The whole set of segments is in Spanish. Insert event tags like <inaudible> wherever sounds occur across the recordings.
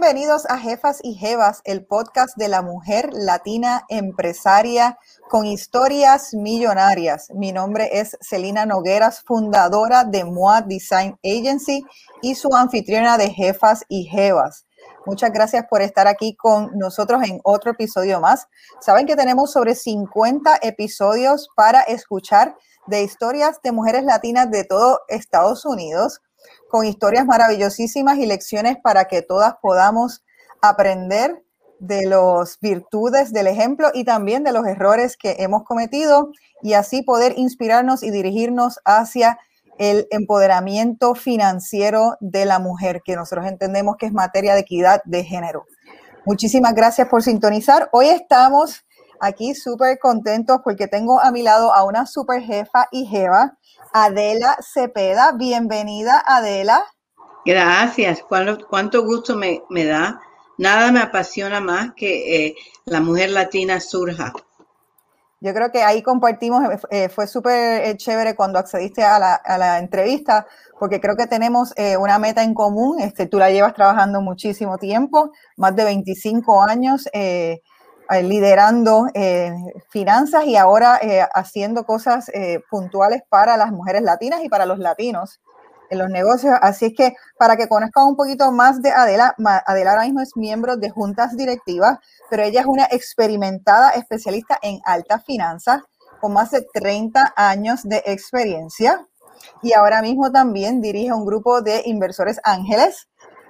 Bienvenidos a Jefas y Jevas, el podcast de la mujer latina empresaria con historias millonarias. Mi nombre es Celina Nogueras, fundadora de MOA Design Agency y su anfitriona de Jefas y Jevas. Muchas gracias por estar aquí con nosotros en otro episodio más. Saben que tenemos sobre 50 episodios para escuchar de historias de mujeres latinas de todo Estados Unidos con historias maravillosísimas y lecciones para que todas podamos aprender de las virtudes del ejemplo y también de los errores que hemos cometido y así poder inspirarnos y dirigirnos hacia el empoderamiento financiero de la mujer, que nosotros entendemos que es materia de equidad de género. Muchísimas gracias por sintonizar. Hoy estamos aquí súper contentos porque tengo a mi lado a una super jefa y jeva Adela Cepeda. Bienvenida, Adela. Gracias. Cuánto, gusto me, da. Nada me apasiona más que eh, la mujer latina surja. Yo creo que ahí compartimos, eh, fue súper eh, chévere cuando accediste a la, entrevista, porque creo que tenemos una meta en común. Este, tú la llevas trabajando muchísimo tiempo, más de 25 años. Eh, liderando eh, finanzas y ahora eh, haciendo cosas puntuales para las mujeres latinas y para los latinos en los negocios. Así es que para que conozcan un poquito más de Adela, Adela ahora mismo es miembro de juntas directivas, pero ella es una experimentada especialista en altas finanzas con más de 30 años de experiencia y ahora mismo también dirige un grupo de inversores ángeles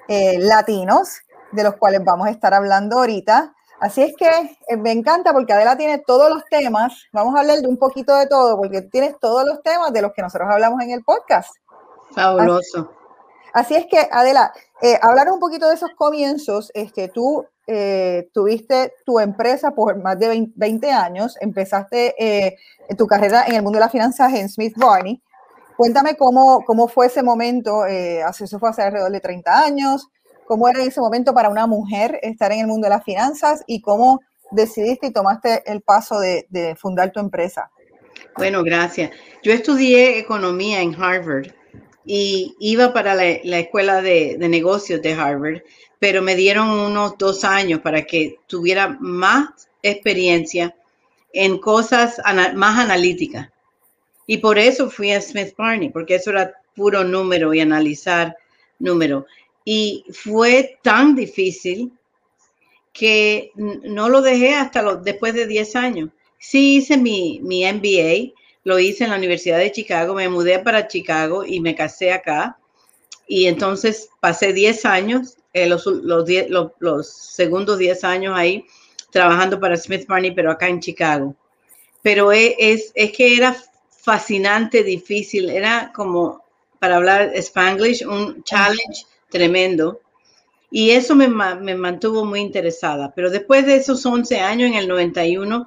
latinos, de los cuales vamos a estar hablando ahorita. Así es que eh, me encanta porque Adela tiene todos los temas. Vamos a hablar de un poquito de todo porque tienes todos los temas de los que nosotros hablamos en el podcast. Fabuloso. Así, es que, Adela, eh, hablar un poquito de esos comienzos. Este, tú eh, tuviste tu empresa por más de 20 años, empezaste tu carrera en el mundo de las finanzas en Smith Barney. Cuéntame cómo, cómo fue ese momento, eso fue hace alrededor de 30 años, cómo era en ese momento para una mujer estar en el mundo de las finanzas y cómo decidiste y tomaste el paso de, fundar tu empresa. Bueno, gracias. Yo estudié economía en Harvard y iba para la, escuela de, negocios de Harvard, pero me dieron unos dos años para que tuviera más experiencia en cosas más analíticas. Y por eso fui a Smith Barney, porque eso era puro número y analizar número. Y fue tan difícil que no lo dejé hasta después de 10 años. Sí hice mi, mi MBA, lo hice en la Universidad de Chicago, me mudé para Chicago y me casé acá. Y entonces pasé 10 años, eh, los, los, segundos 10 años ahí, trabajando para Smith Barney, pero acá en Chicago. Pero e, es, es que era fascinante, difícil, era como, para hablar spanglish, un challenge tremendo. Y eso me, mantuvo muy interesada. Pero después de esos 11 años, en el 91,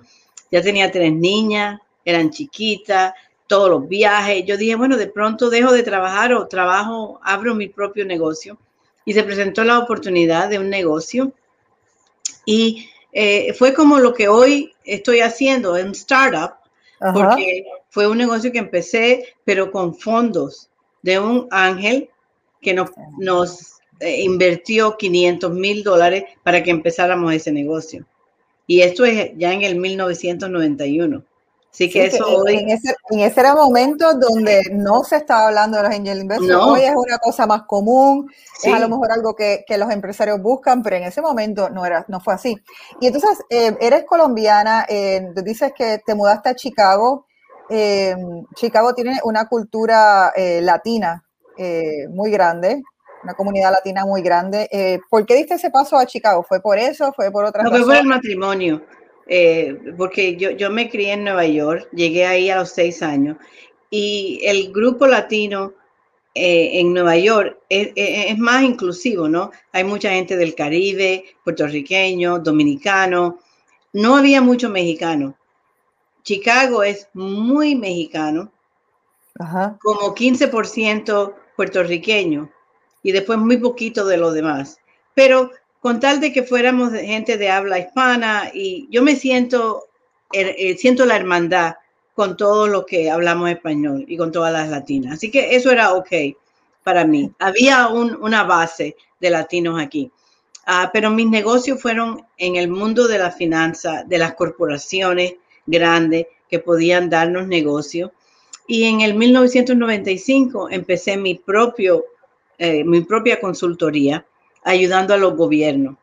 ya tenía tres niñas, eran chiquitas, todos los viajes. Yo dije, bueno, de pronto dejo de trabajar o trabajo, abro mi propio negocio. Y se presentó la oportunidad de un negocio. Y eh, fue como lo que hoy estoy haciendo, un startup, porque fue un negocio que empecé, pero con fondos de un ángel que nos, nos eh, invirtió 500 mil dólares para que empezáramos ese negocio. Y esto es ya en el 1991. Así que eso hoy... En ese, en ese, era momento donde no se estaba hablando de los angel investors. Hoy es una cosa más común, es a lo mejor algo que, que, los empresarios buscan, pero en ese momento no, era, no fue así. Y entonces, eh, eres colombiana, eh, dices que te mudaste a Chicago. Chicago tiene una cultura latina eh, muy grande, una comunidad latina muy grande. Eh, ¿Por qué diste ese paso a Chicago? ¿Fue por eso? ¿Fue por otra No, fue por el matrimonio. Eh, porque yo, yo me crié en Nueva York, llegué ahí a los seis años y el grupo latino en Nueva York es, es, más inclusivo, ¿no? Hay mucha gente del Caribe, puertorriqueño, dominicano, no había mucho mexicano. Chicago es muy mexicano, Ajá. como 15% puertorriqueño y después muy poquito de lo demás. Pero con tal de que fuéramos gente de habla hispana y yo me siento, er, eh, siento la hermandad con todo lo que hablamos español y con todas las latinas. Así que eso era ok para mí. Había una base de latinos aquí. Ah, pero mis negocios fueron en el mundo de la finanza, de las corporaciones grandes que podían darnos negocios. Y en el 1995 empecé mi, propio, eh, mi propia consultoría ayudando a los gobiernos.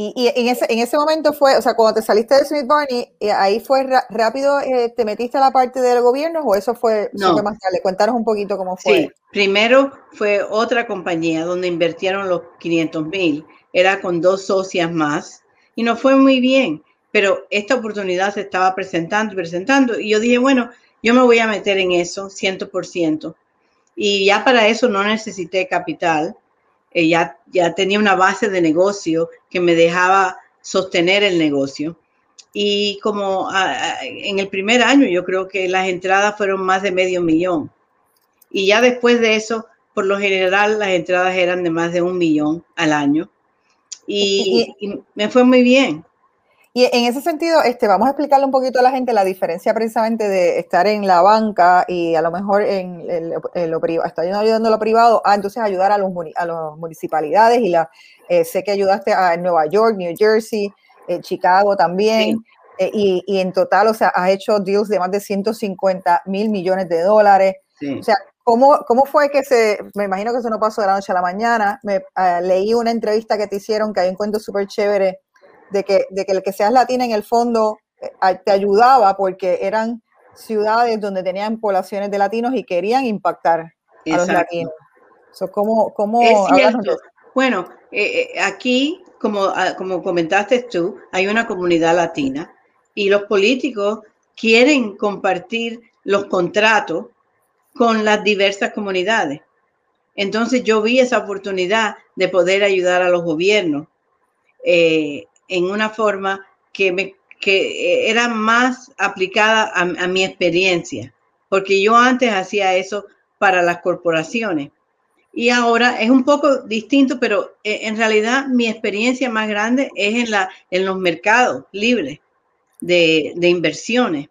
Y, en, ese, en ese momento fue, o sea, cuando te saliste de Smith Barney, eh, ahí fue rápido, eh, ¿te metiste a la parte del gobierno o eso fue, no. más tarde? Cuéntanos un poquito cómo fue. Sí, primero fue otra compañía donde invirtieron los 500 mil, era con dos socias más y no fue muy bien, pero esta oportunidad se estaba presentando y presentando y yo dije, bueno, yo me voy a meter en eso 100%. Y ya para eso no necesité capital eh, ya, tenía una base de negocio que me dejaba sostener el negocio. Y como en el primer año yo creo que las entradas fueron más de medio millón. Y ya después de eso, por lo general, las entradas eran de más de un millón al año. y me fue muy bien. Y en ese sentido, este, vamos a explicarle un poquito a la gente la diferencia precisamente de estar en la banca y a lo mejor en, lo privado, estar ayudando a lo privado, a entonces ayudar a los a las municipalidades y la eh, sé que ayudaste a Nueva York, New Jersey, eh, Chicago también. Eh, y, y, en total, o sea, has hecho deals de más de 150 mil millones de dólares. O sea, ¿cómo, ¿cómo fue que se, me imagino que eso no pasó de la noche a la mañana? Me leí una entrevista que te hicieron, que hay un cuento súper chévere de que, de que el que seas latina en el fondo eh, te ayudaba porque eran ciudades donde tenían poblaciones de latinos y querían impactar a los latinos. ¿cómo, cómo bueno, eh, eh, aquí, como, ah, como comentaste tú, hay una comunidad latina y los políticos quieren compartir los contratos con las diversas comunidades. Entonces yo vi esa oportunidad de poder ayudar a los gobiernos en una forma que, me, que era más aplicada a, mi experiencia, porque yo antes hacía eso para las corporaciones. Y ahora es un poco distinto, pero eh, en realidad mi experiencia más grande es en, la, en los mercados libres de, de inversiones.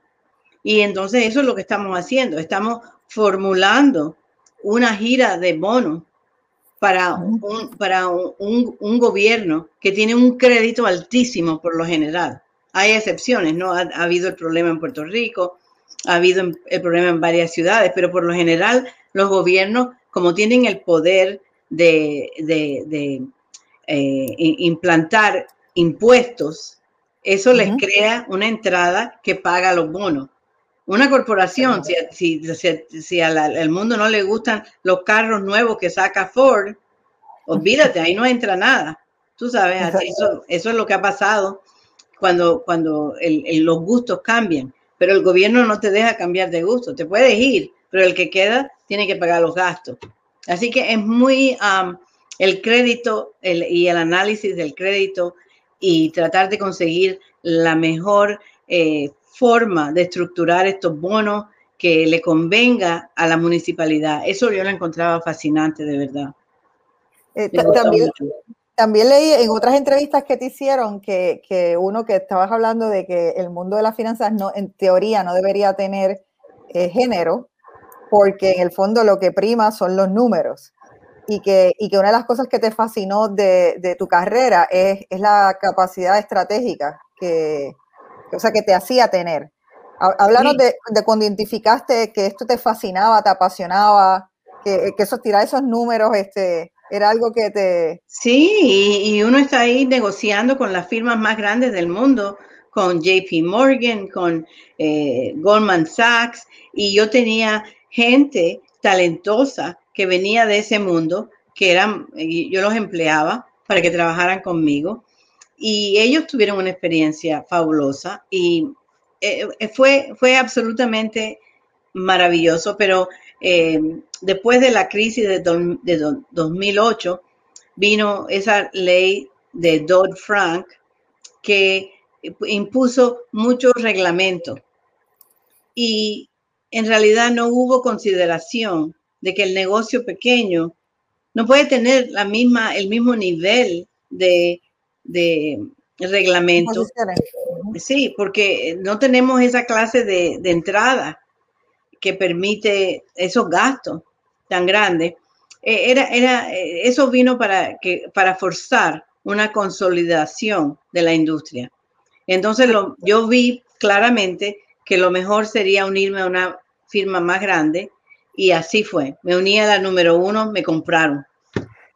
Y entonces eso es lo que estamos haciendo. Estamos formulando una gira de bonos para, un, para un, gobierno que tiene un crédito altísimo por lo general. Hay excepciones, ¿no? Ha, habido el problema en Puerto Rico, ha habido el problema en varias ciudades, pero por lo general los gobiernos, como tienen el poder de, eh, implantar impuestos, eso les crea una entrada que paga los bonos. Una corporación, si, si, al, mundo no le gustan los carros nuevos que saca Ford, olvídate, ahí no entra nada. Tú sabes, eso, es lo que ha pasado cuando, cuando los gustos cambian. Pero el gobierno no te deja cambiar de gusto. Te puedes ir, pero el que queda tiene que pagar los gastos. Así que es muy el crédito y el análisis del crédito y tratar de conseguir la mejor eh, forma de estructurar estos bonos que le convenga a la municipalidad. Eso yo lo encontraba fascinante, de verdad. Eh, también, leí en otras entrevistas que te hicieron que, que, uno que estabas hablando de que el mundo de las finanzas no, en teoría no debería tener eh, género, porque en el fondo lo que prima son los números. Y que, y que una de las cosas que te fascinó de, de tu carrera es, es la capacidad estratégica que, o sea, que te hacía tener. Háblanos de, cuando identificaste que esto te fascinaba, te apasionaba, que, que eso, tirar esos números, este, era algo que te... Sí, y, uno está ahí negociando con las firmas más grandes del mundo, con JP Morgan, con eh, Goldman Sachs, y yo tenía gente talentosa que venía de ese mundo, que eran, yo los empleaba para que trabajaran conmigo y ellos tuvieron una experiencia fabulosa y eh, eh, fue, fue absolutamente maravilloso, pero eh, después de la crisis de, de 2008 vino esa ley de Dodd-Frank que impuso muchos reglamentos y en realidad no hubo consideración de que el negocio pequeño no puede tener la misma, el mismo nivel de de reglamento. Sí, porque no tenemos esa clase de, entrada que permite esos gastos tan grandes. E, era, era, eso vino para, que, para forzar una consolidación de la industria. Entonces lo, yo vi claramente que lo mejor sería unirme a una firma más grande y así fue. Me uní a la número uno, me compraron.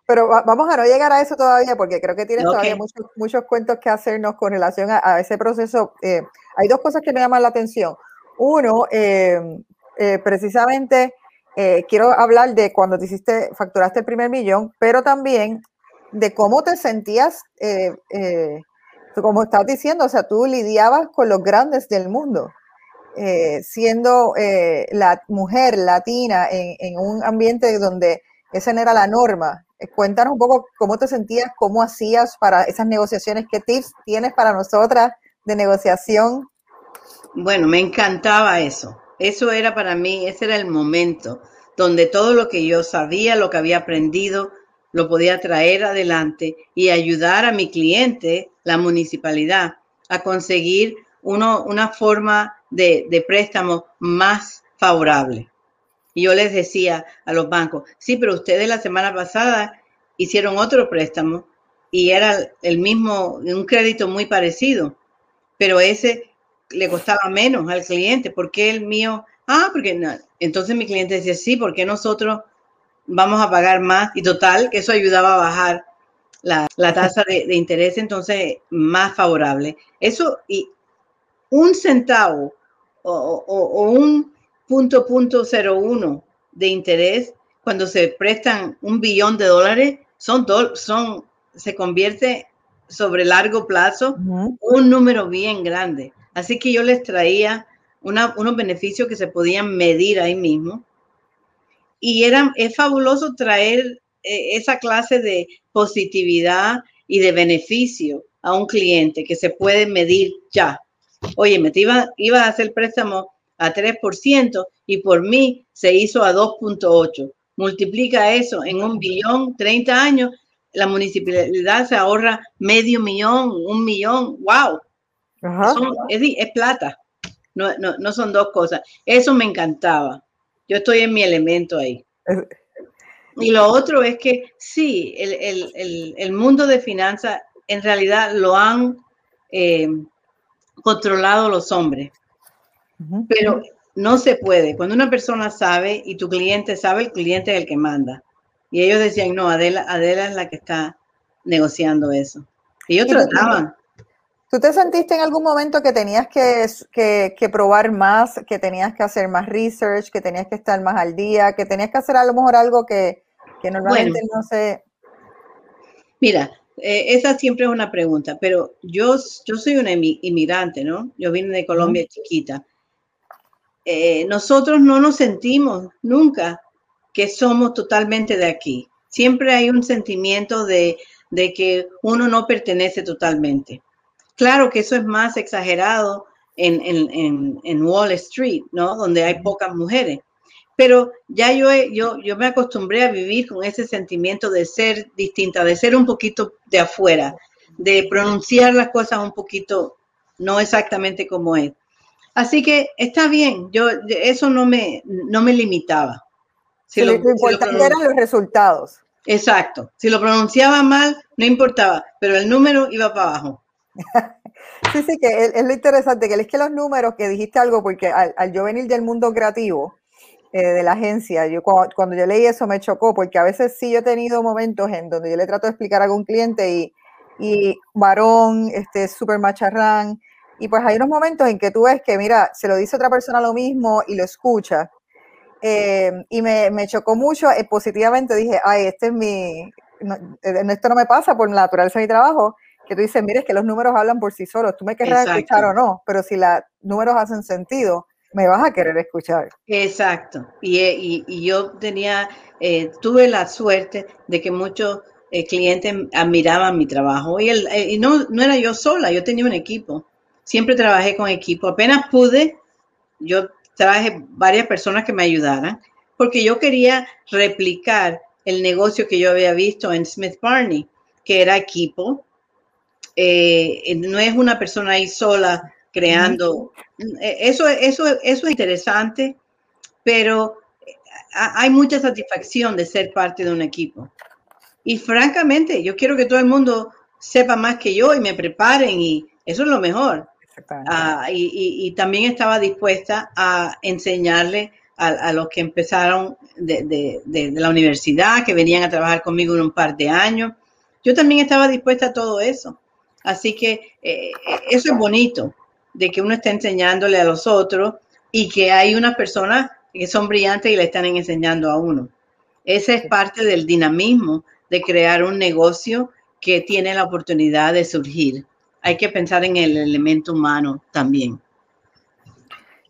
Pero vamos a no llegar a eso todavía porque creo que tienes todavía muchos, muchos cuentos que hacernos con relación a, ese proceso. Eh, hay dos cosas que me llaman la atención. Uno, eh, eh, precisamente quiero hablar de cuando te hiciste, facturaste el primer millón, pero también de cómo te sentías, como estás diciendo, o sea, tú lidiabas con los grandes del mundo. siendo la mujer latina en, en, un ambiente donde esa no era la norma, eh, cuéntanos un poco cómo te sentías, cómo hacías para esas negociaciones, qué tips tienes para nosotras de negociación. Bueno, me encantaba eso. Eso era para mí, ese era el momento donde todo lo que yo sabía, lo que había aprendido, lo podía traer adelante y ayudar a mi cliente, la municipalidad, a conseguir una forma de préstamo más favorable. Y yo les decía a los bancos, sí, pero ustedes la semana pasada hicieron otro préstamo y era el mismo, un crédito muy parecido, pero ese le costaba menos al cliente. ¿Por qué el mío? Ah, porque no. Entonces mi cliente decía, sí, porque nosotros vamos a pagar más? Y total, que eso ayudaba a bajar la, tasa de, de, interés, entonces más favorable. Eso y un centavo o, o un punto, punto uno de interés cuando se prestan un billón de dólares, son, son se convierte sobre largo plazo un número bien grande. Así que yo les traía unos beneficios que se podían medir ahí mismo. Y era, es fabuloso traer eh, esa clase de positividad y de beneficio a un cliente que se puede medir ya. Oye, me iba, iba a hacer préstamo a 3% y por mí se hizo a 2.8. Multiplica eso en un billón, 30 años, la municipalidad se ahorra medio millón, un millón, wow. es, plata, no, no, son dos cosas. Eso me encantaba. Yo estoy en mi elemento ahí. Y lo otro es que sí, el, mundo de finanzas en realidad lo han eh, controlado los hombres. Pero no se puede. Cuando una persona sabe y tu cliente sabe, el cliente es el que manda. Y ellos decían, no, Adela, Adela es la que está negociando eso. Ellos trataban. ¿Tú te sentiste en algún momento que tenías que, que, probar más, que tenías que hacer más research, que tenías que estar más al día, que tenías que hacer a lo mejor algo que, que normalmente no se... Mira, eh, esa siempre es una pregunta, pero yo, yo soy una inmigrante, ¿no? Yo vine de Colombia chiquita eh, nosotros no nos sentimos nunca que somos totalmente de aquí. Siempre hay un sentimiento de, que uno no pertenece totalmente. Claro que eso es más exagerado en, Wall Street, ¿no? Donde hay pocas mujeres. Pero ya yo, yo, yo me acostumbré a vivir con ese sentimiento de ser distinta, de ser un poquito de afuera, de pronunciar las cosas un poquito no exactamente como es. Así que está bien, yo eso no me, no me limitaba. Si lo, importante eran los resultados. Exacto. Si lo pronunciaba mal, no importaba, pero el número iba para abajo. <laughs> sí, sí, que es, lo interesante, que es que los números, que dijiste algo, porque al, yo venir del mundo creativo, eh, de la agencia, yo cuando, yo leí eso me chocó, porque a veces sí yo he tenido momentos en donde yo le trato de explicar a algún cliente y, y varón, este, súper macharrán, y pues hay unos momentos en que tú ves que, mira, se lo dice otra persona lo mismo y lo escucha. Eh, y me, me, chocó mucho, eh, positivamente dije, ay, este es mi, eh, esto no me pasa por la naturaleza de mi trabajo, que tú dices, mire, que los números hablan por sí solos, tú me querrás escuchar o no, pero si los números hacen sentido, me vas a querer escuchar. Exacto. Y, y, y yo tenía, tuve la suerte de que muchos clientes admiraban mi trabajo. Y, el, y no, no era yo sola, yo tenía un equipo siempre trabajé con equipo. Apenas pude, yo traje varias personas que me ayudaran, porque yo quería replicar el negocio que yo había visto en Smith Barney, que era equipo. Eh, no es una persona ahí sola creando. Eso, eso, eso es interesante, pero hay mucha satisfacción de ser parte de un equipo. Y francamente, yo quiero que todo el mundo sepa más que yo y me preparen y eso es lo mejor. Ah, y, también estaba dispuesta a enseñarle a, los que empezaron de, la universidad, que venían a trabajar conmigo en un par de años. Yo también estaba dispuesta a todo eso. Así que eh, eso es bonito, de que uno está enseñándole a los otros y que hay unas personas que son brillantes y le están enseñando a uno. Esa es parte del dinamismo de crear un negocio que tiene la oportunidad de surgir. Hay que pensar en el elemento humano también.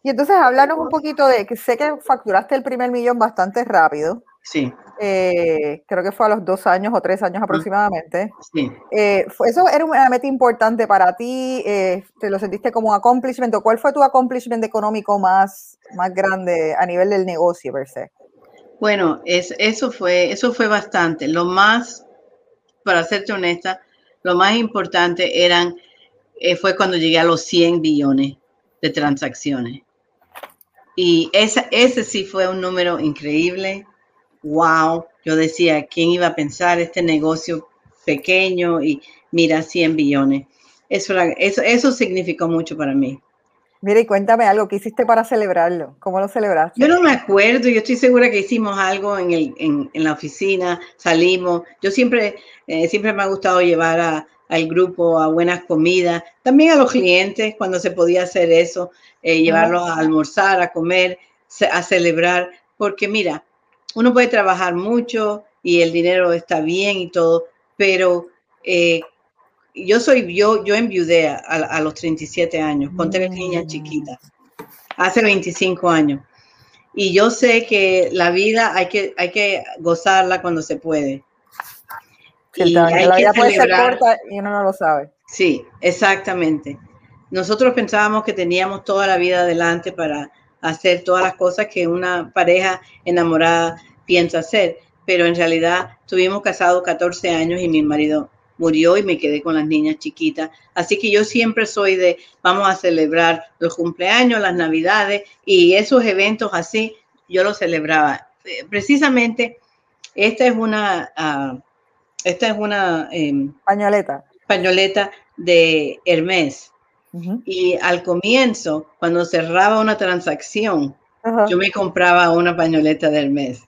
Y entonces háblanos un poquito de que sé que facturaste el primer millón bastante rápido. Sí. Eh, creo que fue a los dos años o tres años aproximadamente. Sí. Eh, ¿Eso era una meta importante para ti? Eh, ¿Te lo sentiste como un accomplishment? ¿Cuál fue tu accomplishment económico más, más grande a nivel del negocio per se? Bueno, es, eso, fue, eso fue bastante. Lo más, para serte honesta, lo más importante eran, fue cuando llegué a los 100 billones de transacciones. Y ese sí fue un número increíble wow, yo decía, ¿quién iba a pensar este negocio pequeño y mira 100 billones? Eso, eso, eso significó mucho para mí. Mira, y cuéntame algo, ¿qué hiciste para celebrarlo? ¿Cómo lo celebraste? Yo no me acuerdo, yo estoy segura que hicimos algo en, el, en, en la oficina, salimos. Yo siempre, eh, siempre me ha gustado llevar a, al grupo a buenas comidas, también a los clientes cuando se podía hacer eso, eh, llevarlos a almorzar, a comer, a celebrar, porque mira, uno puede trabajar mucho y el dinero está bien y todo, pero eh, yo soy, yo, yo enviudé a, a, los 37 años con tres niñas chiquitas, hace 25 años. Y yo sé que la vida hay que, hay que gozarla cuando se puede. y la vida puede ser corta y uno no lo sabe. Sí, exactamente. Nosotros pensábamos que teníamos toda la vida adelante para hacer todas las cosas que una pareja enamorada piensa hacer, pero en realidad tuvimos casados 14 años y mi marido murió y me quedé con las niñas chiquitas. Así que yo siempre soy de, vamos a celebrar los cumpleaños, las navidades y esos eventos así, yo los celebraba. Eh, precisamente, esta es una, uh, esta es una em, pañoleta. pañoleta de Hermes. Y al comienzo, cuando cerraba una transacción, yo me compraba una pañoleta del mes.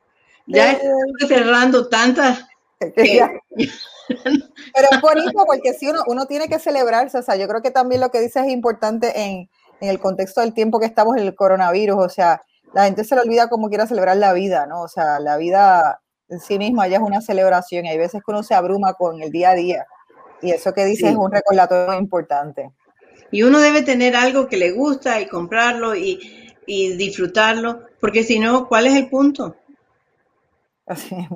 Ya eh, estoy cerrando tantas. <laughs> Pero es bonito porque si uno, uno tiene que celebrarse, o sea, yo creo que también lo que dices es importante en, en el contexto del tiempo que estamos en el coronavirus, o sea, la gente se le olvida cómo quiera celebrar la vida, ¿no? O sea, la vida en sí misma ya es una celebración y hay veces que uno se abruma con el día a día. Y eso que dices es un recordatorio importante. Y uno debe tener algo que le gusta y comprarlo y, disfrutarlo, porque si no, ¿cuál es el punto? Así es.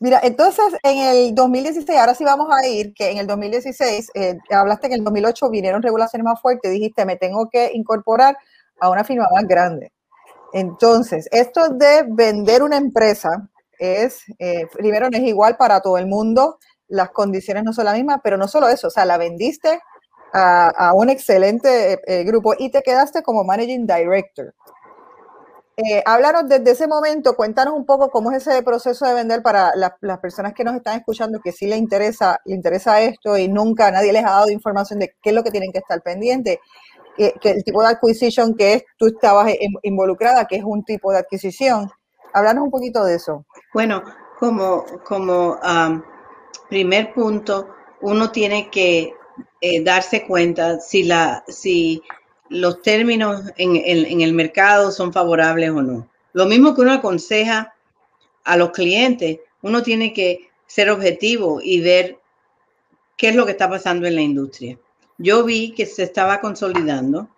Mira, entonces en el 2016, ahora sí vamos a ir, que en el 2016, eh, hablaste que en el 2008 vinieron regulaciones más fuertes, dijiste, me tengo que incorporar a una firma más grande. Entonces, esto de vender una empresa es, eh, primero, no es igual para todo el mundo, las condiciones no son las mismas, pero no solo eso, o sea, la vendiste a, un excelente eh, eh, grupo y te quedaste como Managing Director. Eh, háblanos desde ese momento, cuéntanos un poco cómo es ese proceso de vender para las personas que nos están escuchando que sí les interesa, le interesa esto y nunca nadie les ha dado información de qué es lo que tienen que estar pendientes, que, el tipo de adquisición que es, tú estabas involucrada, que es un tipo de adquisición. Háblanos un poquito de eso. Bueno, como, como primer punto, uno tiene que eh, darse cuenta si, la, si los términos en, el mercado son favorables o no. Lo mismo que uno aconseja a los clientes, uno tiene que ser objetivo y ver qué es lo que está pasando en la industria. Yo vi que se estaba consolidando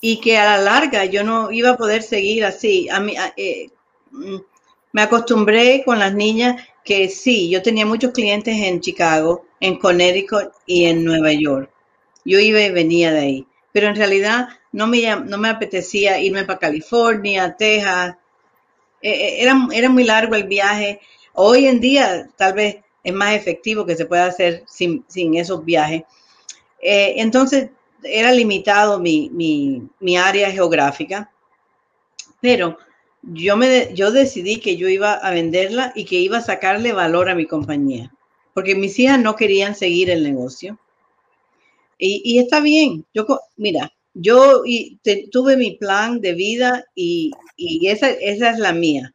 y que a la larga yo no iba a poder seguir así. A mí, eh, mm, me acostumbré con las niñas que sí, yo tenía muchos clientes en Chicago, en Connecticut y en Nueva York. Yo iba y venía de ahí, pero en realidad no me, no me apetecía irme para California, Texas. Eh, eh, era, era muy largo el viaje. Hoy en día tal vez es más efectivo que se pueda hacer sin, esos viajes. Eh, entonces era limitado mi, mi, mi área geográfica, pero yo, me, yo decidí que yo iba a venderla y que iba a sacarle valor a mi compañía. porque mis hijas no querían seguir el negocio. Y, está bien. Yo, mira, yo tuve mi plan de vida y, esa, esa, es la mía.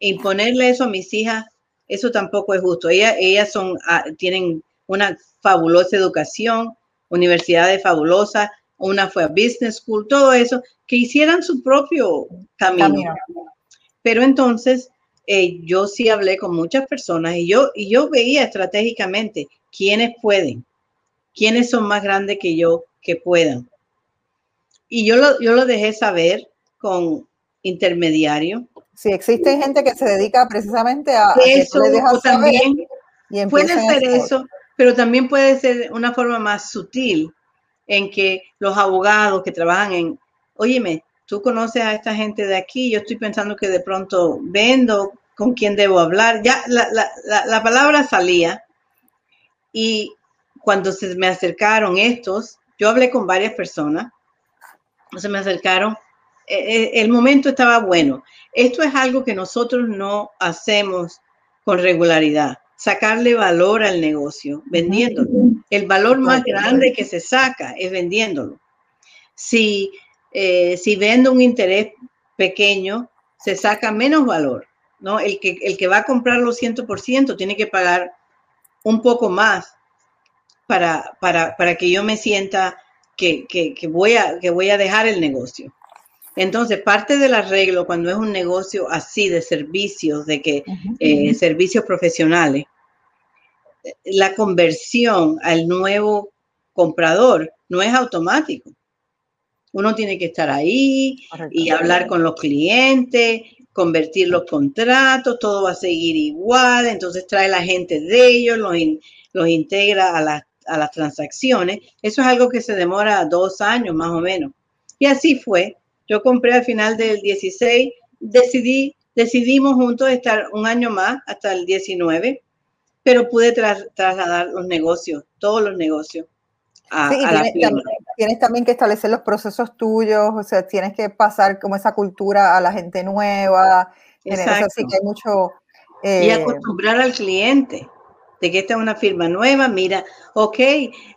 Imponerle eso a mis hijas, eso tampoco es justo. Ellas, ellas son, ah, tienen una fabulosa educación, universidades fabulosas, una fue a business school, todo eso, que hicieran su propio camino. Pero entonces eh, yo sí hablé con muchas personas y yo, y yo veía estratégicamente quiénes pueden, quiénes son más grandes que yo que puedan. Y yo lo, yo lo dejé saber con intermediario. Sí, existe gente que se dedica precisamente a, eso. también puede ser eso, pero también puede ser una forma más sutil en que los abogados que trabajan en, óyeme, tú conoces a esta gente de aquí, yo estoy pensando que de pronto vendo, con quién debo hablar. Ya la, la, la, palabra salía y cuando se me acercaron estos, yo hablé con varias personas, se me acercaron, eh, eh, el momento estaba bueno. Esto es algo que nosotros no hacemos con regularidad, sacarle valor al negocio, vendiéndolo. El valor más grande que se saca es vendiéndolo. Si, eh, si vendo un interés pequeño, se saca menos valor, ¿no? El que, el que va a comprarlo 100% tiene que pagar un poco más para, para, para que yo me sienta que, que, que, voy a, que voy a dejar el negocio. Entonces, parte del arreglo cuando es un negocio así de servicios, de que eh, servicios profesionales, la conversión al nuevo comprador no es automático. Uno tiene que estar ahí y hablar con los clientes, convertir los contratos, todo va a seguir igual, entonces trae la gente de ellos, los, los integra a, a las transacciones. Eso es algo que se demora dos años más o menos. Y así fue. Yo compré al final del 16, decidí, decidimos juntos estar un año más hasta el 19 pero pude trasladar los negocios, todos los negocios. A, sí, tienes, también, tienes, también, que establecer los procesos tuyos, o sea, tienes que pasar como esa cultura a la gente nueva. Exacto. Eso que hay mucho. y eh, acostumbrar al cliente de que esta es una firma nueva, mira, ok,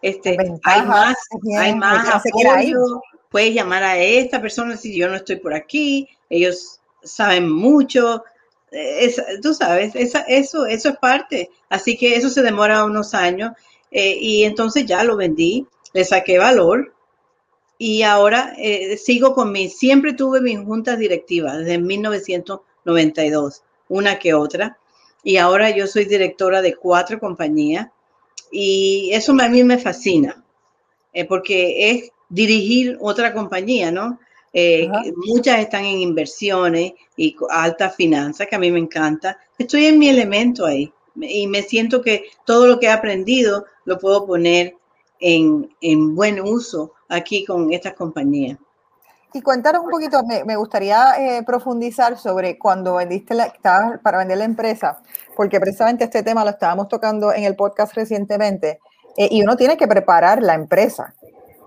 este, hay más, hay más apoyo, puedes llamar a esta persona si yo no estoy por aquí, ellos saben mucho, tú sabes, eso, eso es parte. Así que eso se demora unos años eh, y entonces ya lo vendí, le saqué valor y ahora eh, sigo con mi, siempre tuve mis juntas directivas desde 1992, una que otra, y ahora yo soy directora de cuatro compañías y eso a mí me fascina, eh, porque es dirigir otra compañía, ¿no? Eh, muchas están en inversiones y alta finanzas, que a mí me encanta. Estoy en mi elemento ahí y me siento que todo lo que he aprendido lo puedo poner en, en buen uso aquí con estas compañías. Y cuéntanos un poquito, me, gustaría eh, profundizar sobre cuando vendiste la, para vender la empresa, porque precisamente este tema lo estábamos tocando en el podcast recientemente, eh, y uno tiene que preparar la empresa.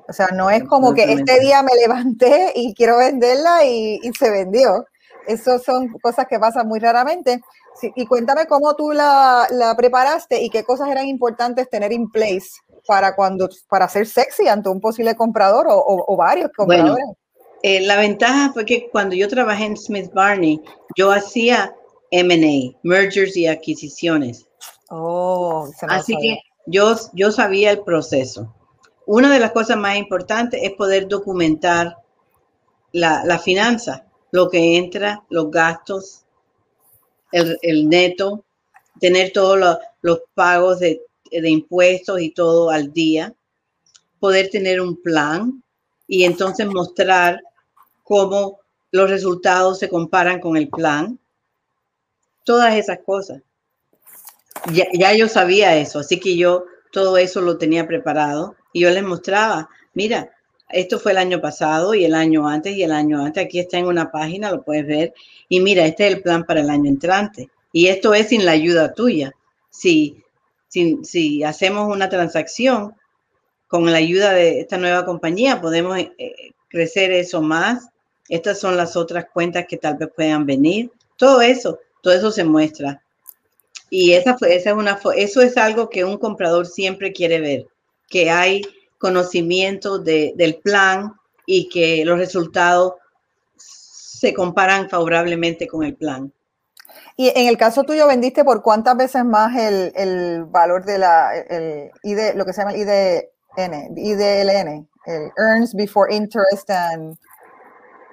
O sea, no es como que este día me levanté y quiero venderla y, se vendió. Eso son cosas que pasan muy raramente. y cuéntame cómo tú la, preparaste y qué cosas eran importantes tener en place para cuando para ser sexy ante un posible comprador o, varios compradores. Bueno, eh, la ventaja fue que cuando yo trabajé en Smith Barney, yo hacía M&A, mergers y adquisiciones. Oh, Así que yo, yo sabía el proceso una de las cosas más importantes es poder documentar la, finanza, lo que entra, los gastos, el, neto, tener todos los, pagos de, impuestos y todo al día, poder tener un plan y entonces mostrar cómo los resultados se comparan con el plan. Todas esas cosas. Ya, ya, yo sabía eso, así que yo todo eso lo tenía preparado y yo les mostraba, mira, esto fue el año pasado y el año antes y el año antes. Aquí está en una página, lo puedes ver. Y mira, este es el plan para el año entrante. Y esto es sin la ayuda tuya. Si, si, si hacemos una transacción con la ayuda de esta nueva compañía, podemos eh, crecer eso más. Estas son las otras cuentas que tal vez puedan venir. Todo eso, todo eso se muestra. Y esa esa es una, eso es algo que un comprador siempre quiere ver, que hay conocimiento de, del plan y que los resultados se comparan favorablemente con el plan. Y en el caso tuyo, ¿vendiste por cuántas veces más el, el valor de la, el ID, lo que se llama el IDN, IDLN, el Earns Before Interest and...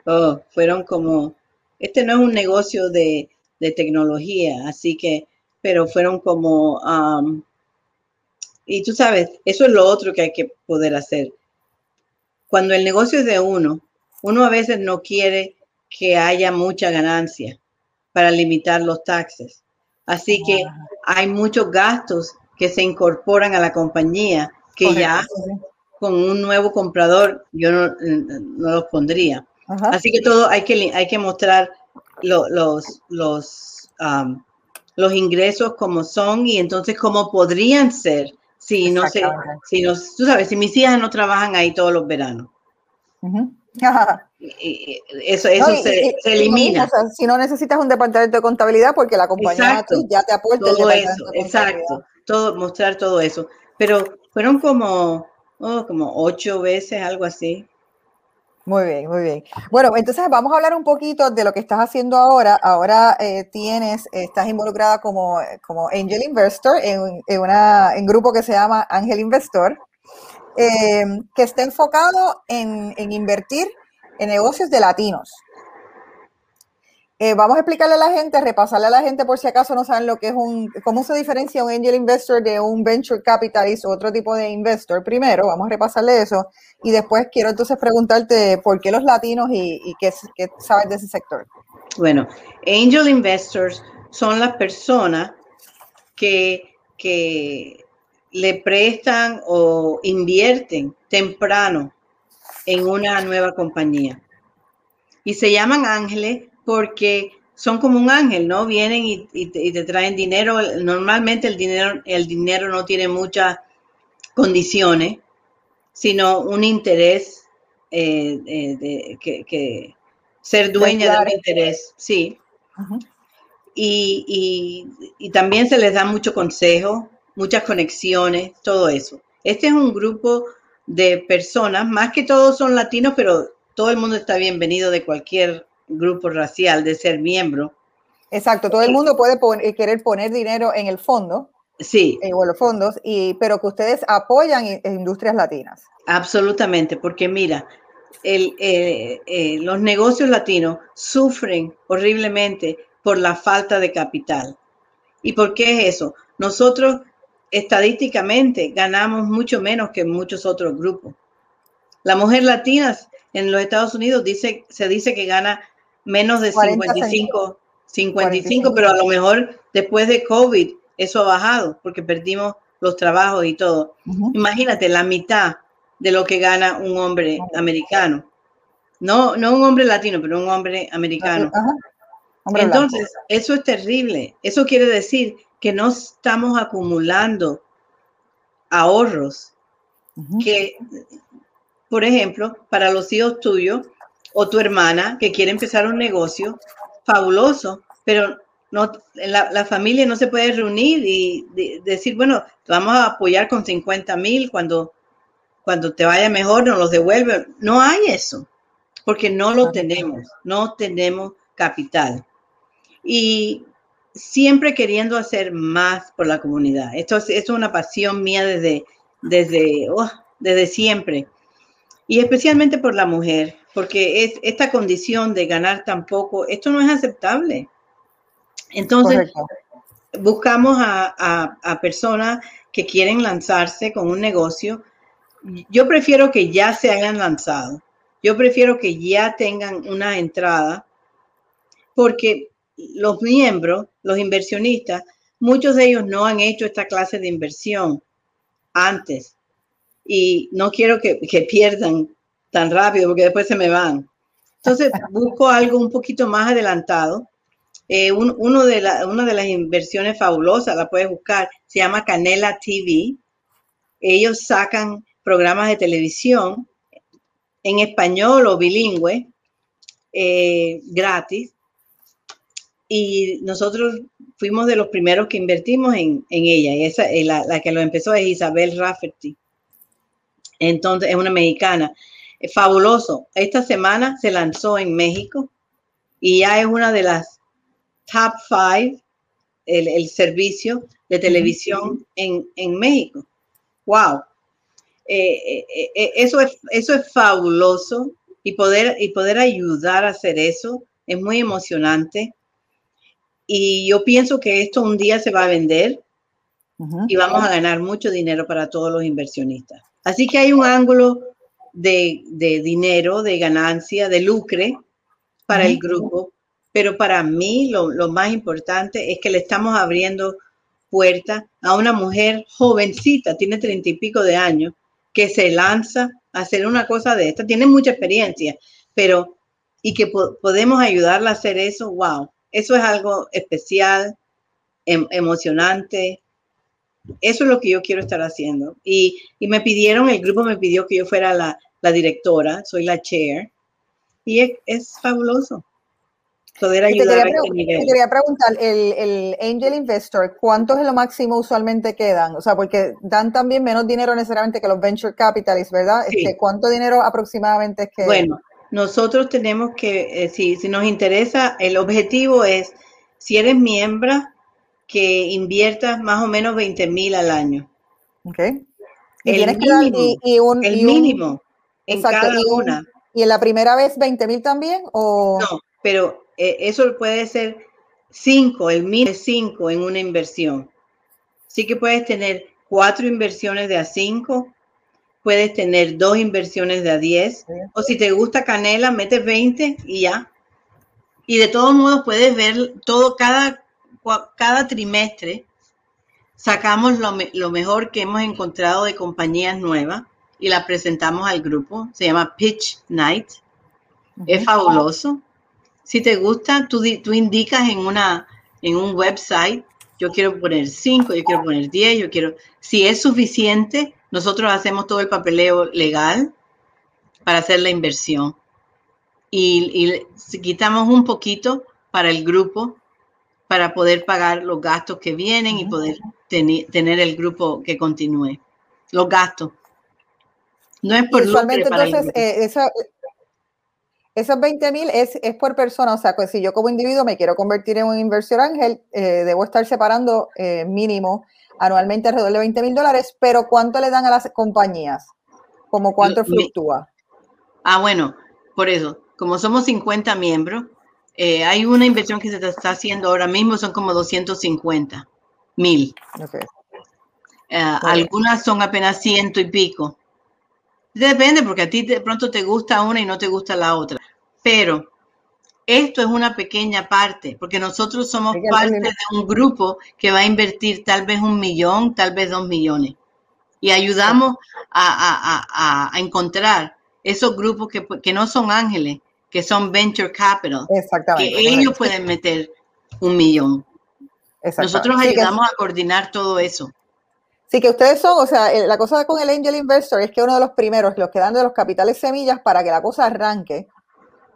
Oh, fueron como, este no es un negocio de, de tecnología, así que, pero fueron como, um, y tú sabes, eso es lo otro que hay que poder hacer. Cuando el negocio es de uno, uno a veces no quiere que haya mucha ganancia para limitar los taxes. Así que hay muchos gastos que se incorporan a la compañía que ya con un nuevo comprador yo no, los pondría. Así que todo hay que, hay que mostrar los, los, um, los ingresos como son y entonces cómo podrían ser si no sé, si no, tú sabes, si mis hijas no trabajan ahí todos los veranos. eso eso se, elimina. si no necesitas un departamento de contabilidad porque la compañía ya te aporta todo eso, exacto, todo mostrar todo eso. Pero fueron como oh, como ocho veces algo así. Muy bien, muy bien. Bueno, entonces vamos a hablar un poquito de lo que estás haciendo ahora. Ahora eh, tienes, estás involucrada como, como Angel Investor en, una, en un grupo que se llama Ángel Investor, eh, que está enfocado en, en invertir en negocios de latinos. Eh, vamos a explicarle a la gente, repasarle a la gente por si acaso no saben lo que es un, cómo se diferencia un angel investor de un venture capitalist o otro tipo de investor. Primero, vamos a repasarle eso y después quiero entonces preguntarte por qué los latinos y, qué, sabes de ese sector. Bueno, angel investors son las personas que, que le prestan o invierten temprano en una nueva compañía. Y se llaman ángeles porque son como un ángel, ¿no? Vienen y, te, traen dinero. Normalmente el dinero, el dinero no tiene muchas condiciones, sino un interés eh, eh, de, que, ser dueña de un interés, sí. y, y, también se les da mucho consejo, muchas conexiones, todo eso. Este es un grupo de personas, más que todos son latinos, pero todo el mundo está bienvenido de cualquier grupo racial de ser miembro. Exacto, todo el mundo puede eh, querer poner dinero en el fondo. Sí. Eh, o los fondos, y, pero que ustedes apoyan industrias latinas. Absolutamente, porque mira, el, eh, los negocios latinos sufren horriblemente por la falta de capital. ¿Y por qué es eso? Nosotros estadísticamente ganamos mucho menos que muchos otros grupos. La mujer latina en los Estados Unidos dice, se dice que gana menos de 55, 55, pero a lo mejor después de COVID eso ha bajado porque perdimos los trabajos y todo. Imagínate la mitad de lo que gana un hombre americano. No, no un hombre latino, pero un hombre americano. Entonces, eso es terrible. Eso quiere decir que no estamos acumulando ahorros que, por ejemplo, para los hijos tuyos, o tu hermana que quiere empezar un negocio, fabuloso, pero no, la, familia no se puede reunir y decir, bueno, vamos a apoyar con 50 mil cuando, cuando te vaya mejor, nos los devuelven. No hay eso, porque no lo tenemos, no tenemos capital. Y siempre queriendo hacer más por la comunidad. Esto es, una pasión mía desde, desde, oh, desde siempre. Y especialmente por la mujer porque es esta condición de ganar tan poco, esto no es aceptable. Entonces, buscamos a, a, personas que quieren lanzarse con un negocio. Yo prefiero que ya se hayan lanzado. Yo prefiero que ya tengan una entrada, porque los miembros, los inversionistas, muchos de ellos no han hecho esta clase de inversión antes. Y no quiero que, que pierdan tan rápido porque después se me van. Entonces <laughs> busco algo un poquito más adelantado. Eh, uno de la, una de las inversiones fabulosas, la puedes buscar, se llama Canela TV. Ellos sacan programas de televisión en español o bilingüe, eh, gratis. y nosotros fuimos de los primeros que invertimos en, ella. Y esa, la, la, que lo empezó es Isabel Rafferty. Entonces, es una mexicana. Es fabuloso. Esta semana se lanzó en México y ya es una de las top five, el, servicio de televisión en, en México. ¡Wow! Eh, eh, eso, es, eso es fabuloso y poder, y poder ayudar a hacer eso es muy emocionante y yo pienso que esto un día se va a vender y vamos a ganar mucho dinero para todos los inversionistas. Así que hay un ángulo de, dinero, de ganancia, de lucre para el grupo, pero para mí lo, lo, más importante es que le estamos abriendo puerta a una mujer jovencita, tiene treinta y pico de años, que se lanza a hacer una cosa de esta. Tiene mucha experiencia, pero y que podemos ayudarla a hacer eso, wow, eso es algo especial, em, emocionante. Eso es lo que yo quiero estar haciendo. Y, me pidieron, el grupo me pidió que yo fuera la, directora, soy la chair. Y es, fabuloso poder ayudar te quería, quería preguntar, el, el, Angel Investor, ¿cuánto es lo máximo usualmente que dan? O sea, porque dan también menos dinero necesariamente que los Venture Capitalists, ¿verdad? Este, ¿Cuánto dinero aproximadamente es que... Bueno, nosotros tenemos que, eh, si, nos interesa, el objetivo es, si eres miembro, que inviertas más o menos 20 mil al año. Ok. Y el mínimo, el mínimo en cada una. ¿Y en la primera vez 20 mil también? O? No, pero eh, eso puede ser 5, el mínimo es 5 en una inversión. Sí que puedes tener cuatro inversiones de a 5 puedes tener dos inversiones de a 10. O si te gusta canela, metes 20 y ya. Y de todos modos puedes ver todo, cada, cada trimestre sacamos lo, mejor que hemos encontrado de compañías nuevas y la presentamos al grupo. Se llama Pitch Night. Es fabuloso. Si te gusta, tú, tú indicas en, una, en un website, yo quiero poner 5, yo quiero poner 10, yo quiero, si es suficiente, nosotros hacemos todo el papeleo legal para hacer la inversión y, quitamos un poquito para el grupo para poder pagar los gastos que vienen y poder tener el grupo que continúe. Los gastos. No es por Usualmente entonces, eh, esos 20 mil es, es, por persona, o sea, pues si yo como individuo me quiero convertir en un inversor ángel, eh, debo estar separando eh, mínimo anualmente alrededor de 20 mil dólares, pero ¿cuánto le dan a las compañías? ¿Como cuánto fluctúa? Ah, bueno, por eso, como somos 50 miembros, eh, hay una inversión que se está haciendo ahora mismo, son como 250 mil. Eh, algunas son apenas ciento y pico. Depende, porque a ti de pronto te gusta una y no te gusta la otra. Pero esto es una pequeña parte, porque nosotros somos parte de un grupo que va a invertir tal vez un millón, tal vez dos millones. Y ayudamos a, encontrar esos grupos que, no son ángeles, que son venture capital, que ellos pueden meter un millón. Nosotros ayudamos a coordinar todo eso. Sí, que ustedes son, o sea, la cosa con el Angel Investor es que uno de los primeros, los que dan de los capitales semillas para que la cosa arranque,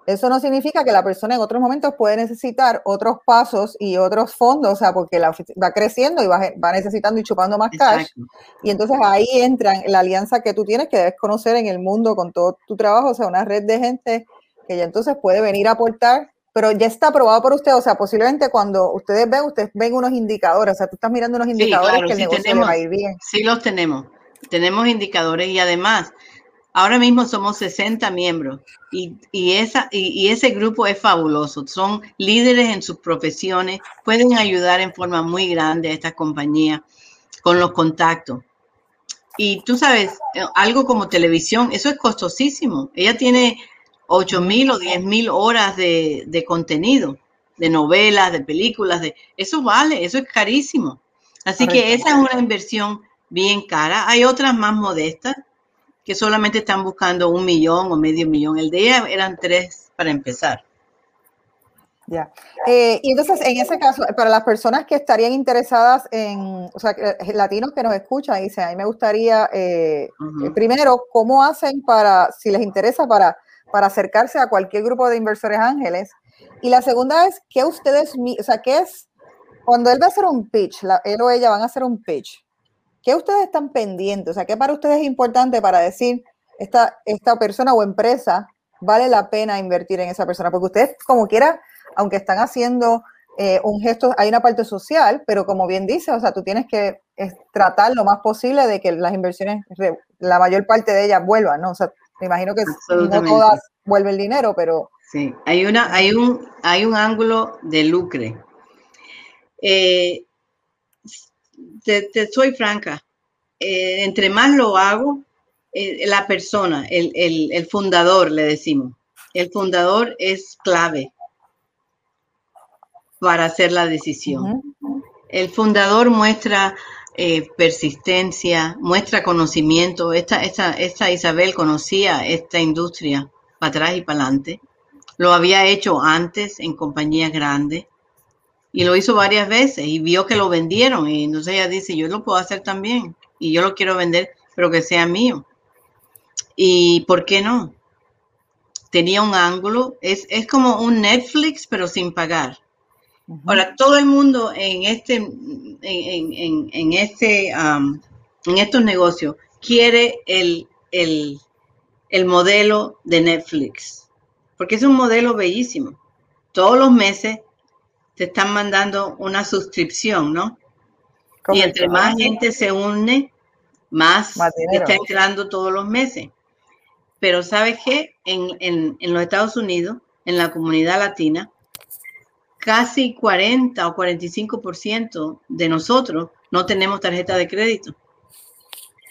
eso no significa que la persona en otros momentos puede necesitar otros pasos y otros fondos, o sea, porque la, va creciendo y va, necesitando y chupando más cash. Y entonces ahí entra la alianza que tú tienes, que debes conocer en el mundo con todo tu trabajo, o sea, una red de gente que ya entonces puede venir a aportar, pero ya está aprobado por usted, o sea, posiblemente cuando ustedes ven, ustedes ven unos indicadores, o sea, tú estás mirando unos indicadores que el negocio va a ir bien. Sí, los tenemos. Tenemos indicadores y además Ahora mismo somos 60 miembros y, esa, y, ese grupo es fabuloso. Son líderes en sus profesiones, pueden ayudar en forma muy grande a estas compañías con los contactos. Y tú sabes, algo como televisión, eso es costosísimo. Ella tiene 8 mil o 10 mil horas de, de, contenido, de novelas, de películas, de eso vale, eso es carísimo. Así que esa es una inversión bien cara. Hay otras más modestas que solamente están buscando un millón o medio millón. El ella eran tres para empezar. Ya. Eh, y entonces, en ese caso, para las personas que estarían interesadas en, o sea, eh, latinos que nos escuchan y dicen, a mí me gustaría, eh, primero, ¿cómo hacen para, si les interesa, para, para acercarse a cualquier grupo de inversores ángeles? Y la segunda es, ¿qué ustedes, o sea, qué es, cuando él va a hacer un pitch, él o ella van a hacer un pitch, ¿qué ustedes están pendientes? O sea, ¿qué para ustedes es importante para decir, esta, esta persona o empresa vale la pena invertir en esa persona? Porque ustedes, como quiera, aunque están haciendo eh, un gesto, hay una parte social, pero como bien dice, o sea, tú tienes que tratar lo más posible de que las inversiones, la mayor parte de ellas vuelvan, ¿no? O sea, me imagino que no todas vuelven el dinero, pero... Sí, hay, una, hay, un, hay un ángulo de lucre. Eh, te, soy franca, eh, entre más lo hago, la persona, el, el fundador, le decimos, el fundador es clave para hacer la decisión. El fundador muestra eh, persistencia, muestra conocimiento. Esta, esta, esta Isabel conocía esta industria para atrás y para adelante. Lo había hecho antes en compañías grandes y lo hizo varias veces y vio que lo vendieron y entonces ella dice, yo lo puedo hacer también y yo lo quiero vender, pero que sea mío. ¿Y por qué no? Tenía un ángulo, es, es como un Netflix, pero sin pagar. Ahora, todo el mundo en este, en, este, en estos negocios quiere el, el, modelo de Netflix, porque es un modelo bellísimo. Todos los meses te están mandando una suscripción, ¿no? Y entre más gente se une, más, está entrando todos los meses. Pero ¿sabes qué? En, en, en, los Estados Unidos, en la comunidad latina, casi 40 o 45% de nosotros no tenemos tarjeta de crédito.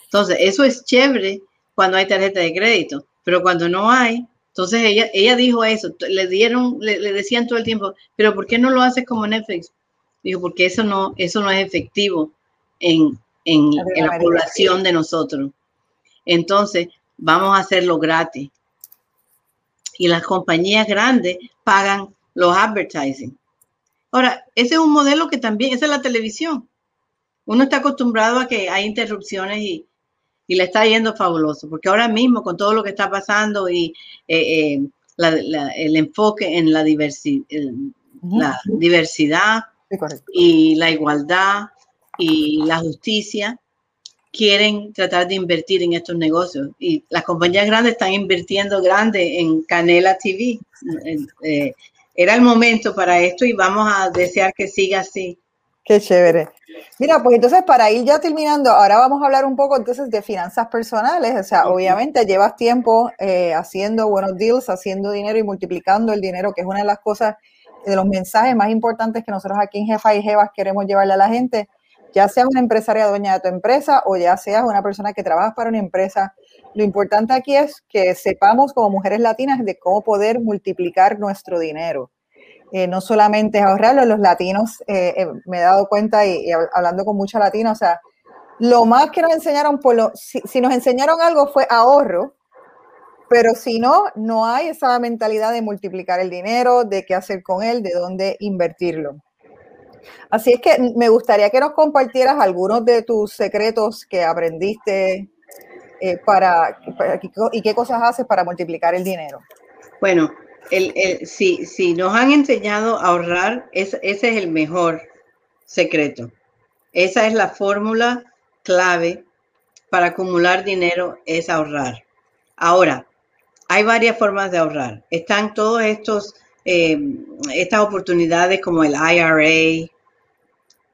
Entonces, eso es chévere cuando hay tarjeta de crédito, pero cuando no hay, entonces ella, ella dijo eso, le dieron, le, decían todo el tiempo, pero ¿por qué no lo haces como Netflix? Dijo, porque eso no, eso no es efectivo en, en la población de nosotros. Entonces, vamos a hacerlo gratis. Y las compañías grandes pagan los advertising. Ahora, ese es un modelo que también, esa es la televisión. Uno está acostumbrado a que hay interrupciones y, le está yendo fabuloso, porque ahora mismo con todo lo que está pasando y eh, eh, el enfoque en la, la diversidad y la igualdad y la justicia, quieren tratar de invertir en estos negocios. Y las compañías grandes están invirtiendo grande en Canela TV. Eh, era el momento para esto y vamos a desear que siga así. Qué chévere. Mira, pues entonces para ir ya terminando, ahora vamos a hablar un poco entonces de finanzas personales. O sea, obviamente llevas tiempo eh, haciendo buenos deals, haciendo dinero y multiplicando el dinero, que es una de las cosas, de los mensajes más importantes que nosotros aquí en Jefa y Jevas queremos llevarle a la gente, ya seas una empresaria dueña de tu empresa o ya seas una persona que trabaja para una empresa lo importante aquí es que sepamos como mujeres latinas de cómo poder multiplicar nuestro dinero. Eh, no solamente ahorrarlo, los latinos, eh, eh, me he dado cuenta y, hablando con muchos latinos, o sea, lo más que nos enseñaron, si, nos enseñaron algo fue ahorro, pero si no, no hay esa mentalidad de multiplicar el dinero, de qué hacer con él, de dónde invertirlo. Así es que me gustaría que nos compartieras algunos de tus secretos que aprendiste eh, para, y qué cosas haces para multiplicar el dinero? Bueno, el, si, si, nos han enseñado a ahorrar, ese es el mejor secreto. Esa es la fórmula clave para acumular dinero, es ahorrar. Ahora, hay varias formas de ahorrar. Están todos estos, eh, estas oportunidades como el IRA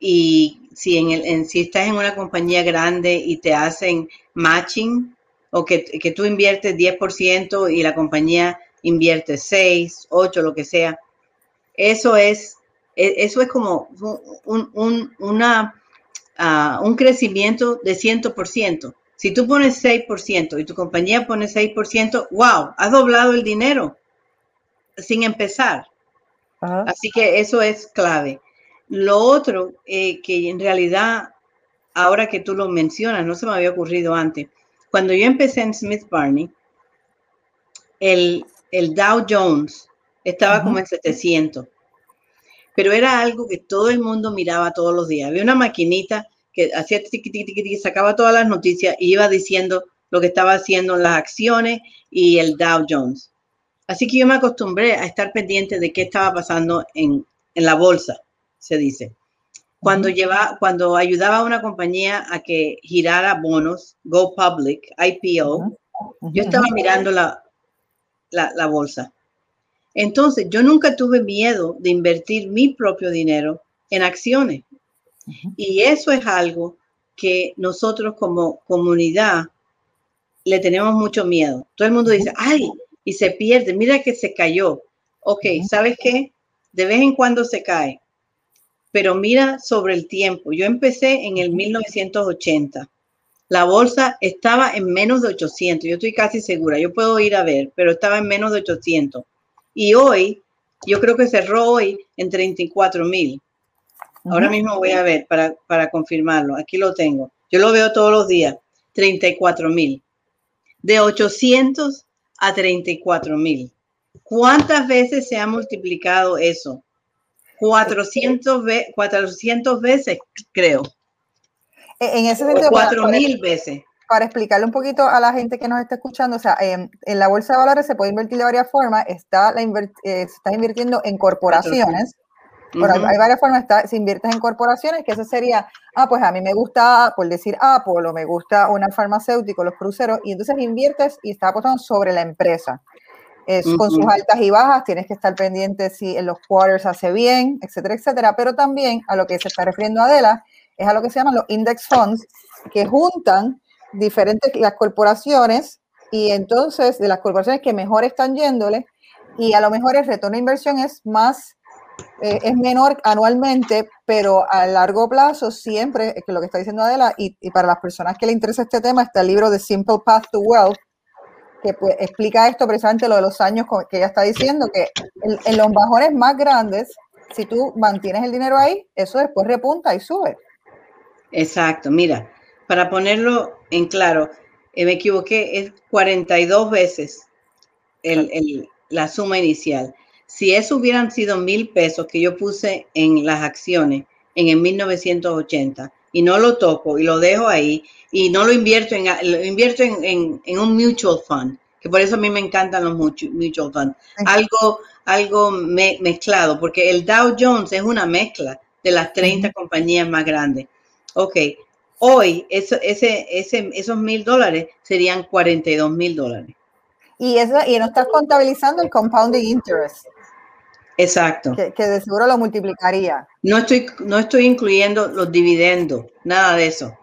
y si, en el, si estás en una compañía grande y te hacen matching, o que, que tú inviertes 10% y la compañía invierte 6, 8, lo que sea, eso es, e, eso es como un, un, una, uh, un crecimiento de 100%. Si tú pones 6% y tu compañía pone 6%, wow, has doblado el dinero sin empezar. Así que eso es clave. Lo otro, eh, que en realidad, ahora que tú lo mencionas, no se me había ocurrido antes. Cuando yo empecé en Smith Barney, el, Dow Jones estaba como en 700, pero era algo que todo el mundo miraba todos los días. Había una maquinita que hacía tiqui, sacaba todas las noticias y iba diciendo lo que estaba haciendo las acciones y el Dow Jones. Así que yo me acostumbré a estar pendiente de qué estaba pasando en, la bolsa, se dice. Cuando, lleva, cuando ayudaba a una compañía a que girara bonos, Go Public, IPO, yo estaba mirando la, la, bolsa. Entonces, yo nunca tuve miedo de invertir mi propio dinero en acciones. Y eso es algo que nosotros como comunidad le tenemos mucho miedo. Todo el mundo dice, ay, y se pierde, mira que se cayó. Ok, ¿sabes qué? De vez en cuando se cae, pero mira sobre el tiempo. Yo empecé en el 1980. La bolsa estaba en menos de 800, yo estoy casi segura, yo puedo ir a ver, pero estaba en menos de 800. Y hoy, yo creo que cerró hoy en 34 mil. Ahora mismo voy a ver para, para confirmarlo. Aquí lo tengo. Yo lo veo todos los días. 34 mil. De 800 a 34 mil. ¿Cuántas veces se ha multiplicado eso? 400, 400 veces, creo. En ese sentido, 4 mil veces. Para explicarle un poquito a la gente que nos está escuchando, o sea, en, la bolsa de valores se puede invertir de varias formas. Está la eh, se está invirtiendo en corporaciones hay varias formas, está, si inviertes en corporaciones, que eso sería, ah, pues a mí me gusta, por decir Apple, o me gusta una farmacéutico, los cruceros, y entonces inviertes y estás apostando sobre la empresa. Es, Con sus altas y bajas, tienes que estar pendiente si en los quarters hace bien, etcétera, etcétera, pero también a lo que se está refiriendo Adela, es a lo que se llaman los index funds, que juntan diferentes, las corporaciones, y entonces de las corporaciones que mejor están yéndole, y a lo mejor el retorno de inversión es más eh, es menor anualmente, pero a largo plazo siempre, que lo que está diciendo Adela, y, para las personas que le interesa este tema, está el libro de Simple Path to Wealth, que pues, explica esto precisamente lo de los años que ella está diciendo, que en, los bajones más grandes, si tú mantienes el dinero ahí, eso después repunta y sube. Exacto, mira, para ponerlo en claro, eh, me equivoqué, es 42 veces la suma inicial. Si eso hubieran sido mil pesos que yo puse en las acciones en el 1980 y no lo toco y lo dejo ahí y no lo invierto en, lo invierto en, un mutual fund, que por eso a mí me encantan los mutual funds, algo, algo mezclado, porque el Dow Jones es una mezcla de las 30 compañías más grandes. Ok, hoy ese, ese, esos mil dólares serían 42 mil dólares. Y, eso, y no estás contabilizando el compounding interest. Exacto. Que, de seguro lo multiplicaría. No estoy, no estoy incluyendo los dividendos, nada de eso.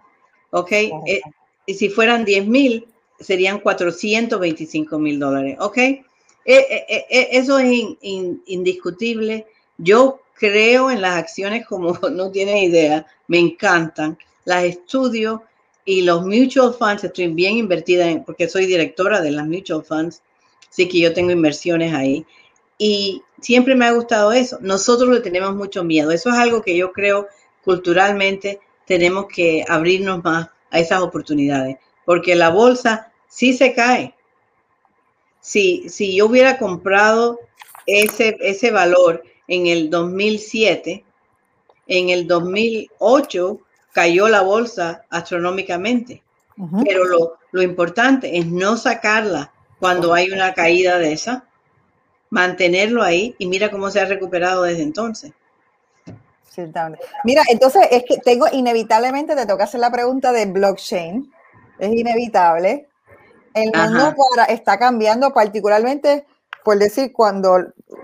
¿Ok? Eh, y si fueran 10 mil, serían 425 mil dólares. ¿Ok? Eh, eh, eso es indiscutible. Yo creo en las acciones como <laughs> no tiene idea, me encantan. Las estudio y los mutual funds, estoy bien invertida en, porque soy directora de las mutual funds, así que yo tengo inversiones ahí. Y siempre me ha gustado eso. Nosotros le tenemos mucho miedo. Eso es algo que yo creo culturalmente tenemos que abrirnos más a esas oportunidades, porque la bolsa sí se cae. Si, si yo hubiera comprado ese, ese valor en el 2007, en el 2008 cayó la bolsa astronómicamente. Pero lo, lo importante es no sacarla cuando hay una caída de esa, mantenerlo ahí y mira cómo se ha recuperado desde entonces. Mira, entonces es que tengo inevitablemente, te toca hacer la pregunta de blockchain, es inevitable. El mundo está cambiando particularmente, por decir, cuando,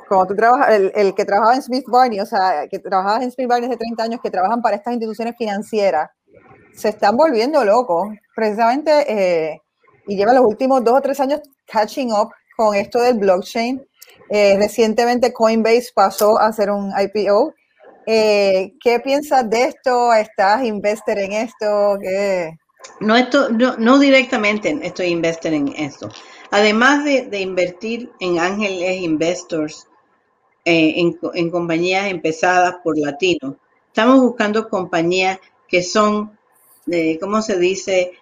cuando tú trabajas, el, que trabajaba en Smith Barney, o sea, que trabajaba en Smith Barney hace 30 años, que trabajan para estas instituciones financieras, se están volviendo locos, precisamente, eh, y lleva los últimos dos o tres años catching up con esto del blockchain eh, recientemente Coinbase pasó a hacer un IPO. Eh, ¿Qué piensas de esto? ¿Estás investor en esto? No, esto, no, directamente estoy investor en esto. Además de, invertir en ángeles investors, eh, en, compañías empezadas por latinos, estamos buscando compañías que son, ¿cómo se dice?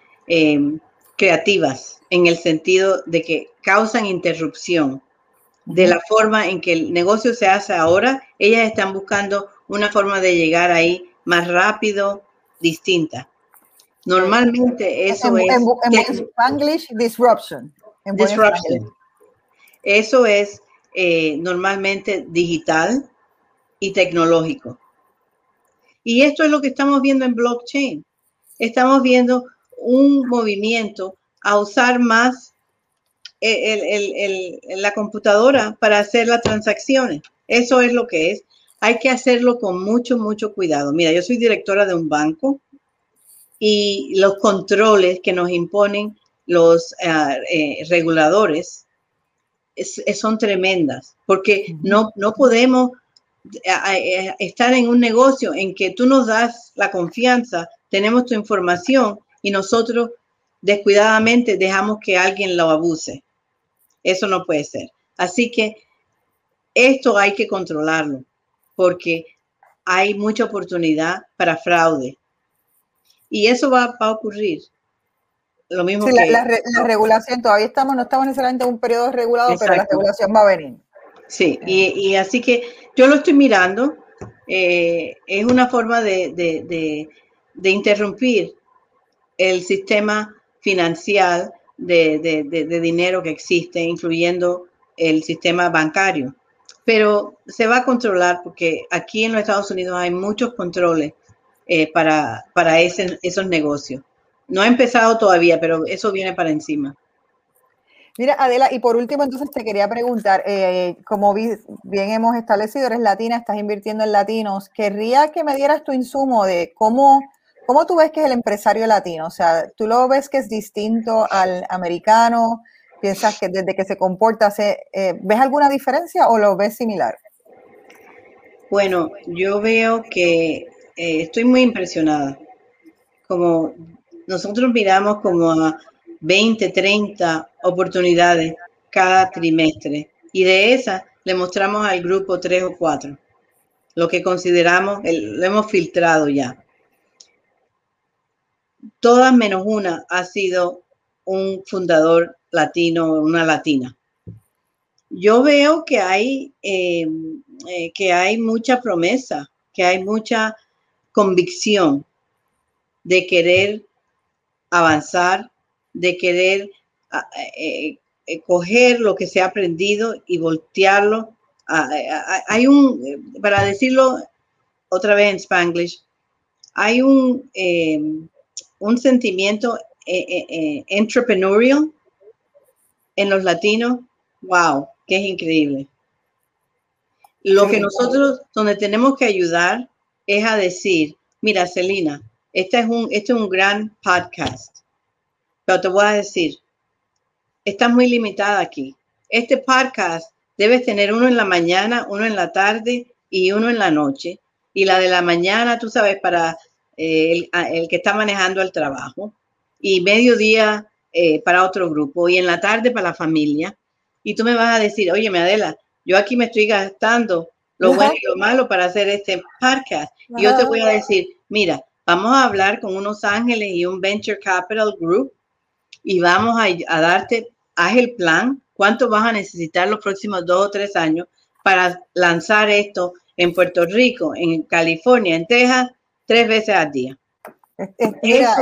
creativas, en el sentido de que causan interrupción de la forma en que el negocio se hace ahora, ellas están buscando una forma de llegar ahí más rápido, distinta. Normalmente eso es... En, English, disruption. disruption. Eso es eh, normalmente digital y tecnológico. Y esto es lo que estamos viendo en blockchain. Estamos viendo un movimiento a usar más la computadora para hacer las transacciones. Eso es lo que es. Hay que hacerlo con mucho, mucho cuidado. Mira, yo soy directora de un banco y los controles que nos imponen los eh, reguladores son tremendas, porque no, no podemos eh, estar en un negocio en que tú nos das la confianza, tenemos tu información y nosotros descuidadamente dejamos que alguien lo abuse. Eso no puede ser. Así que esto hay que controlarlo porque hay mucha oportunidad para fraude. Y eso va, a ocurrir. Lo mismo que... La, regulación, todavía estamos, no estamos necesariamente en un periodo regulado, pero la regulación va a venir. Sí, y, así que yo lo estoy mirando. Eh, es una forma de, de, interrumpir el sistema financiero de, dinero que existe, incluyendo el sistema bancario. Pero se va a controlar porque aquí en los Estados Unidos hay muchos controles eh, para, para esos negocios. No ha empezado todavía, pero eso viene para encima. Mira, Adela, y por último, entonces te quería preguntar, eh, como bien hemos establecido, eres latina, estás invirtiendo en latinos, querría que me dieras tu insumo de cómo ¿Cómo tú ves que es el empresario latino? O sea, ¿tú lo ves que es distinto al americano? ¿Piensas que desde que se comporta, se, eh, ¿ves alguna diferencia o lo ves similar? Bueno, yo veo que eh, estoy muy impresionada. Como nosotros miramos como a 20, 30 oportunidades cada trimestre y de esas le mostramos al grupo tres o cuatro, lo que consideramos, lo hemos filtrado ya todas menos una ha sido un fundador latino, una latina. Yo veo que hay, eh, eh, que hay mucha promesa, que hay mucha convicción de querer avanzar, de querer eh, coger lo que se ha aprendido y voltearlo. hay un, para decirlo otra vez en Spanglish, hay un, un sentimiento eh, eh, eh, entrepreneurial en los latinos, wow, que es increíble. Lo que nosotros, donde tenemos que ayudar es a decir, mira, Celina, este es un, este es un gran podcast, pero te voy a decir, estás muy limitada aquí. Este podcast debes tener uno en la mañana, uno en la tarde y uno en la noche. Y la de la mañana, tú sabes, para eh, el, que está manejando el trabajo, y mediodía eh, para otro grupo, y en la tarde para la familia. Y tú me vas a decir, oye, Adela, yo aquí me estoy gastando lo bueno y lo malo para hacer este podcast. Y yo te voy a decir, mira, vamos a hablar con unos ángeles y un Venture Capital Group y vamos a, a darte, haz el plan, cuánto vas a necesitar los próximos dos o tres años para lanzar esto en Puerto Rico, en California, en Texas tres veces al día. Mira,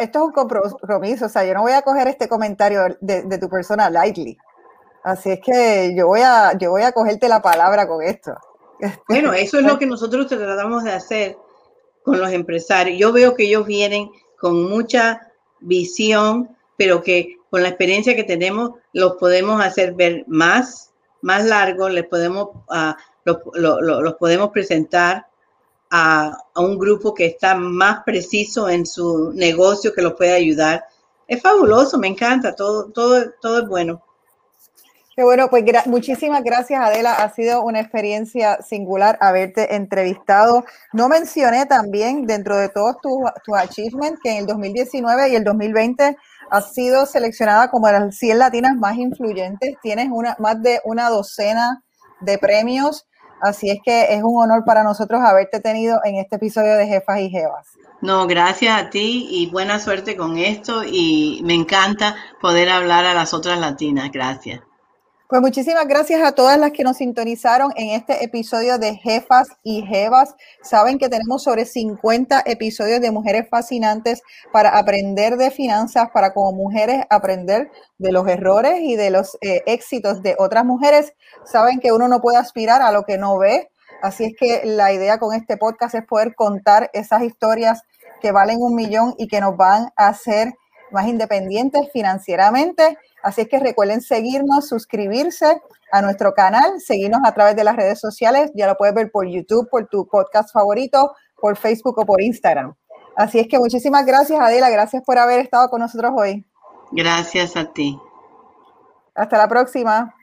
esto es un compromiso, o sea, yo no voy a coger este comentario de, tu persona lightly. Así es que yo voy a, yo voy a cogerte la palabra con esto. <laughs> Bueno, eso es lo que nosotros tratamos de hacer con los empresarios. Yo veo que ellos vienen con mucha visión, pero que con la experiencia que tenemos los podemos hacer ver más, más largos, les podemos, uh, los podemos presentar a, un grupo que está más preciso en su negocio que lo puede ayudar. Es fabuloso, me encanta, todo, todo, todo es bueno. Qué bueno, pues muchísimas gracias Adela, ha sido una experiencia singular haberte entrevistado. No mencioné también dentro de todos tus, tus achievements que en el 2019 y el 2020 has sido seleccionada como las 100 latinas más influyentes, tienes una, más de una docena de premios Así es que es un honor para nosotros haberte tenido en este episodio de Jefas y Jevas. No, gracias a ti y buena suerte con esto y me encanta poder hablar a las otras latinas. Gracias. Pues muchísimas gracias a todas las que nos sintonizaron en este episodio de Jefas y Jevas. Saben que tenemos sobre 50 episodios de Mujeres Fascinantes para aprender de finanzas, para como mujeres aprender de los errores y de los eh, éxitos de otras mujeres. Saben que uno no puede aspirar a lo que no ve. Así es que la idea con este podcast es poder contar esas historias que valen un millón y que nos van a hacer más independientes financieramente Así es que recuerden seguirnos, suscribirse a nuestro canal, seguirnos a través de las redes sociales. Ya lo puedes ver por YouTube, por tu podcast favorito, por Facebook o por Instagram. Así es que muchísimas gracias, Adela. Gracias por haber estado con nosotros hoy. Gracias a ti. Hasta la próxima.